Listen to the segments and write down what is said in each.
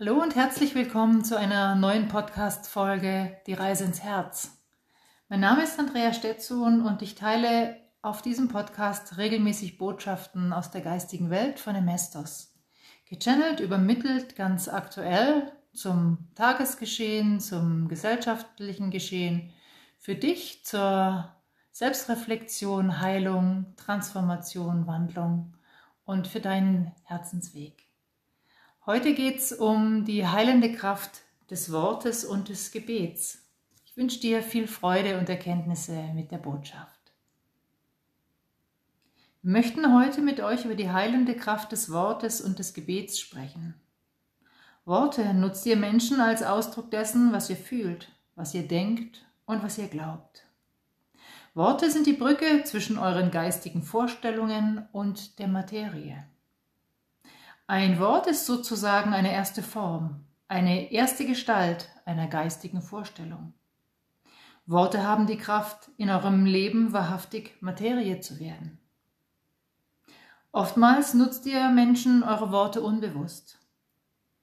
Hallo und herzlich willkommen zu einer neuen Podcast-Folge Die Reise ins Herz. Mein Name ist Andrea Stetson und ich teile auf diesem Podcast regelmäßig Botschaften aus der geistigen Welt von Emestos. Gechannelt, übermittelt, ganz aktuell zum Tagesgeschehen, zum gesellschaftlichen Geschehen, für dich zur Selbstreflexion, Heilung, Transformation, Wandlung und für deinen Herzensweg. Heute geht es um die heilende Kraft des Wortes und des Gebets. Ich wünsche dir viel Freude und Erkenntnisse mit der Botschaft. Wir möchten heute mit euch über die heilende Kraft des Wortes und des Gebets sprechen. Worte nutzt ihr Menschen als Ausdruck dessen, was ihr fühlt, was ihr denkt und was ihr glaubt. Worte sind die Brücke zwischen euren geistigen Vorstellungen und der Materie. Ein Wort ist sozusagen eine erste Form, eine erste Gestalt einer geistigen Vorstellung. Worte haben die Kraft, in eurem Leben wahrhaftig Materie zu werden. Oftmals nutzt ihr Menschen eure Worte unbewusst.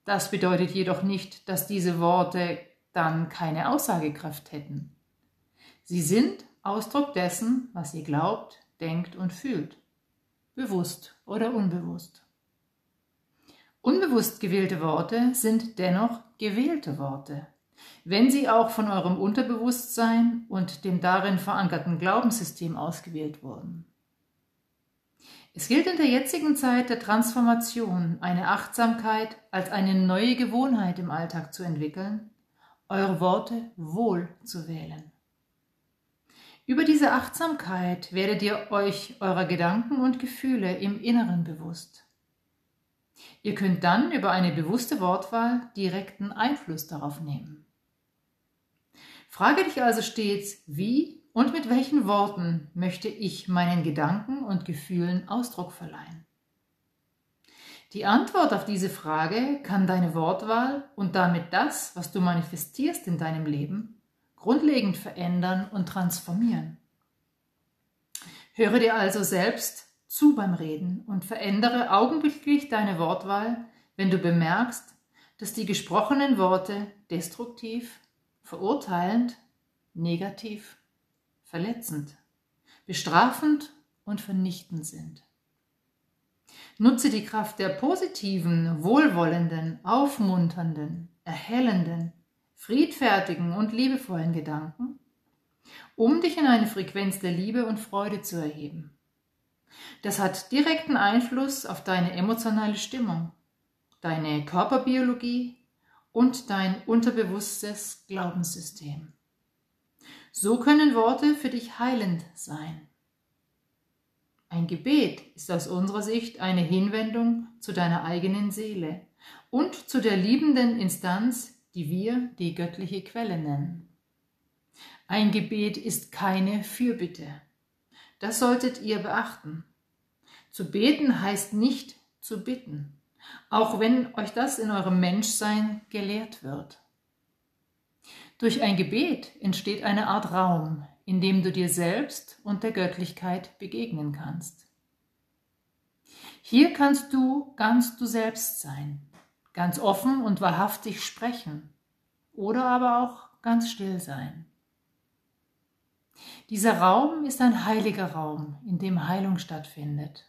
Das bedeutet jedoch nicht, dass diese Worte dann keine Aussagekraft hätten. Sie sind Ausdruck dessen, was ihr glaubt, denkt und fühlt, bewusst oder unbewusst. Unbewusst gewählte Worte sind dennoch gewählte Worte, wenn sie auch von eurem Unterbewusstsein und dem darin verankerten Glaubenssystem ausgewählt wurden. Es gilt in der jetzigen Zeit der Transformation, eine Achtsamkeit als eine neue Gewohnheit im Alltag zu entwickeln, eure Worte wohl zu wählen. Über diese Achtsamkeit werdet ihr euch eurer Gedanken und Gefühle im Inneren bewusst. Ihr könnt dann über eine bewusste Wortwahl direkten Einfluss darauf nehmen. Frage dich also stets, wie und mit welchen Worten möchte ich meinen Gedanken und Gefühlen Ausdruck verleihen? Die Antwort auf diese Frage kann deine Wortwahl und damit das, was du manifestierst in deinem Leben, grundlegend verändern und transformieren. Höre dir also selbst zu beim Reden und verändere augenblicklich deine Wortwahl, wenn du bemerkst, dass die gesprochenen Worte destruktiv, verurteilend, negativ, verletzend, bestrafend und vernichtend sind. Nutze die Kraft der positiven, wohlwollenden, aufmunternden, erhellenden, friedfertigen und liebevollen Gedanken, um dich in eine Frequenz der Liebe und Freude zu erheben. Das hat direkten Einfluss auf deine emotionale Stimmung, deine Körperbiologie und dein unterbewusstes Glaubenssystem. So können Worte für dich heilend sein. Ein Gebet ist aus unserer Sicht eine Hinwendung zu deiner eigenen Seele und zu der liebenden Instanz, die wir die göttliche Quelle nennen. Ein Gebet ist keine Fürbitte. Das solltet ihr beachten. Zu beten heißt nicht zu bitten, auch wenn euch das in eurem Menschsein gelehrt wird. Durch ein Gebet entsteht eine Art Raum, in dem du dir selbst und der Göttlichkeit begegnen kannst. Hier kannst du ganz du selbst sein, ganz offen und wahrhaftig sprechen oder aber auch ganz still sein. Dieser Raum ist ein heiliger Raum, in dem Heilung stattfindet.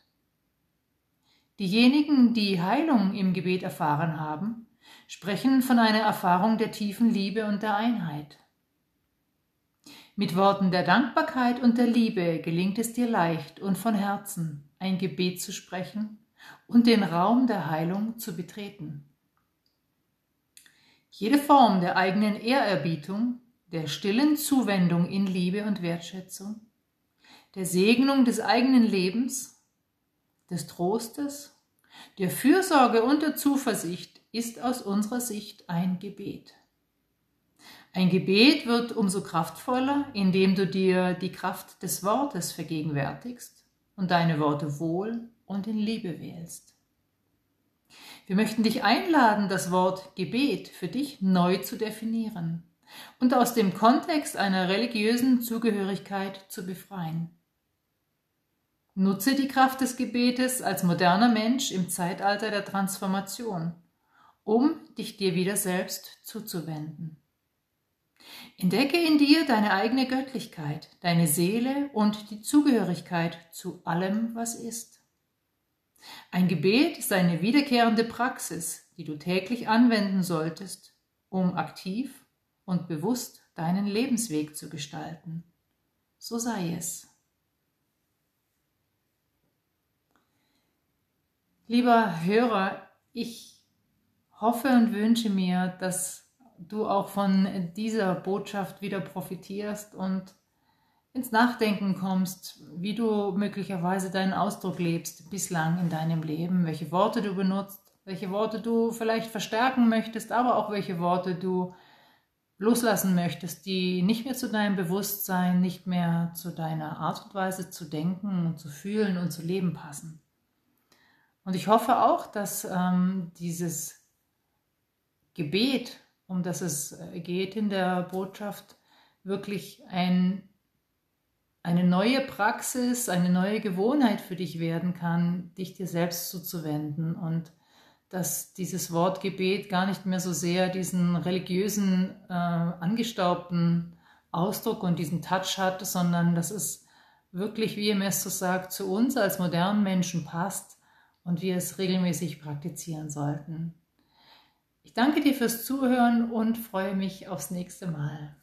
Diejenigen, die Heilung im Gebet erfahren haben, sprechen von einer Erfahrung der tiefen Liebe und der Einheit. Mit Worten der Dankbarkeit und der Liebe gelingt es dir leicht und von Herzen ein Gebet zu sprechen und den Raum der Heilung zu betreten. Jede Form der eigenen Ehrerbietung der stillen Zuwendung in Liebe und Wertschätzung, der Segnung des eigenen Lebens, des Trostes, der Fürsorge und der Zuversicht ist aus unserer Sicht ein Gebet. Ein Gebet wird umso kraftvoller, indem du dir die Kraft des Wortes vergegenwärtigst und deine Worte wohl und in Liebe wählst. Wir möchten dich einladen, das Wort Gebet für dich neu zu definieren und aus dem Kontext einer religiösen Zugehörigkeit zu befreien. Nutze die Kraft des Gebetes als moderner Mensch im Zeitalter der Transformation, um dich dir wieder selbst zuzuwenden. Entdecke in dir deine eigene Göttlichkeit, deine Seele und die Zugehörigkeit zu allem, was ist. Ein Gebet ist eine wiederkehrende Praxis, die du täglich anwenden solltest, um aktiv und bewusst deinen Lebensweg zu gestalten. So sei es. Lieber Hörer, ich hoffe und wünsche mir, dass du auch von dieser Botschaft wieder profitierst und ins Nachdenken kommst, wie du möglicherweise deinen Ausdruck lebst bislang in deinem Leben, welche Worte du benutzt, welche Worte du vielleicht verstärken möchtest, aber auch welche Worte du loslassen möchtest, die nicht mehr zu deinem Bewusstsein, nicht mehr zu deiner Art und Weise zu denken und zu fühlen und zu leben passen. Und ich hoffe auch, dass ähm, dieses Gebet, um das es äh, geht in der Botschaft, wirklich ein eine neue Praxis, eine neue Gewohnheit für dich werden kann, dich dir selbst zuzuwenden und dass dieses Wort Gebet gar nicht mehr so sehr diesen religiösen, äh, angestaubten Ausdruck und diesen Touch hat, sondern dass es wirklich, wie ihr es so sagt, zu uns als modernen Menschen passt und wir es regelmäßig praktizieren sollten. Ich danke dir fürs Zuhören und freue mich aufs nächste Mal.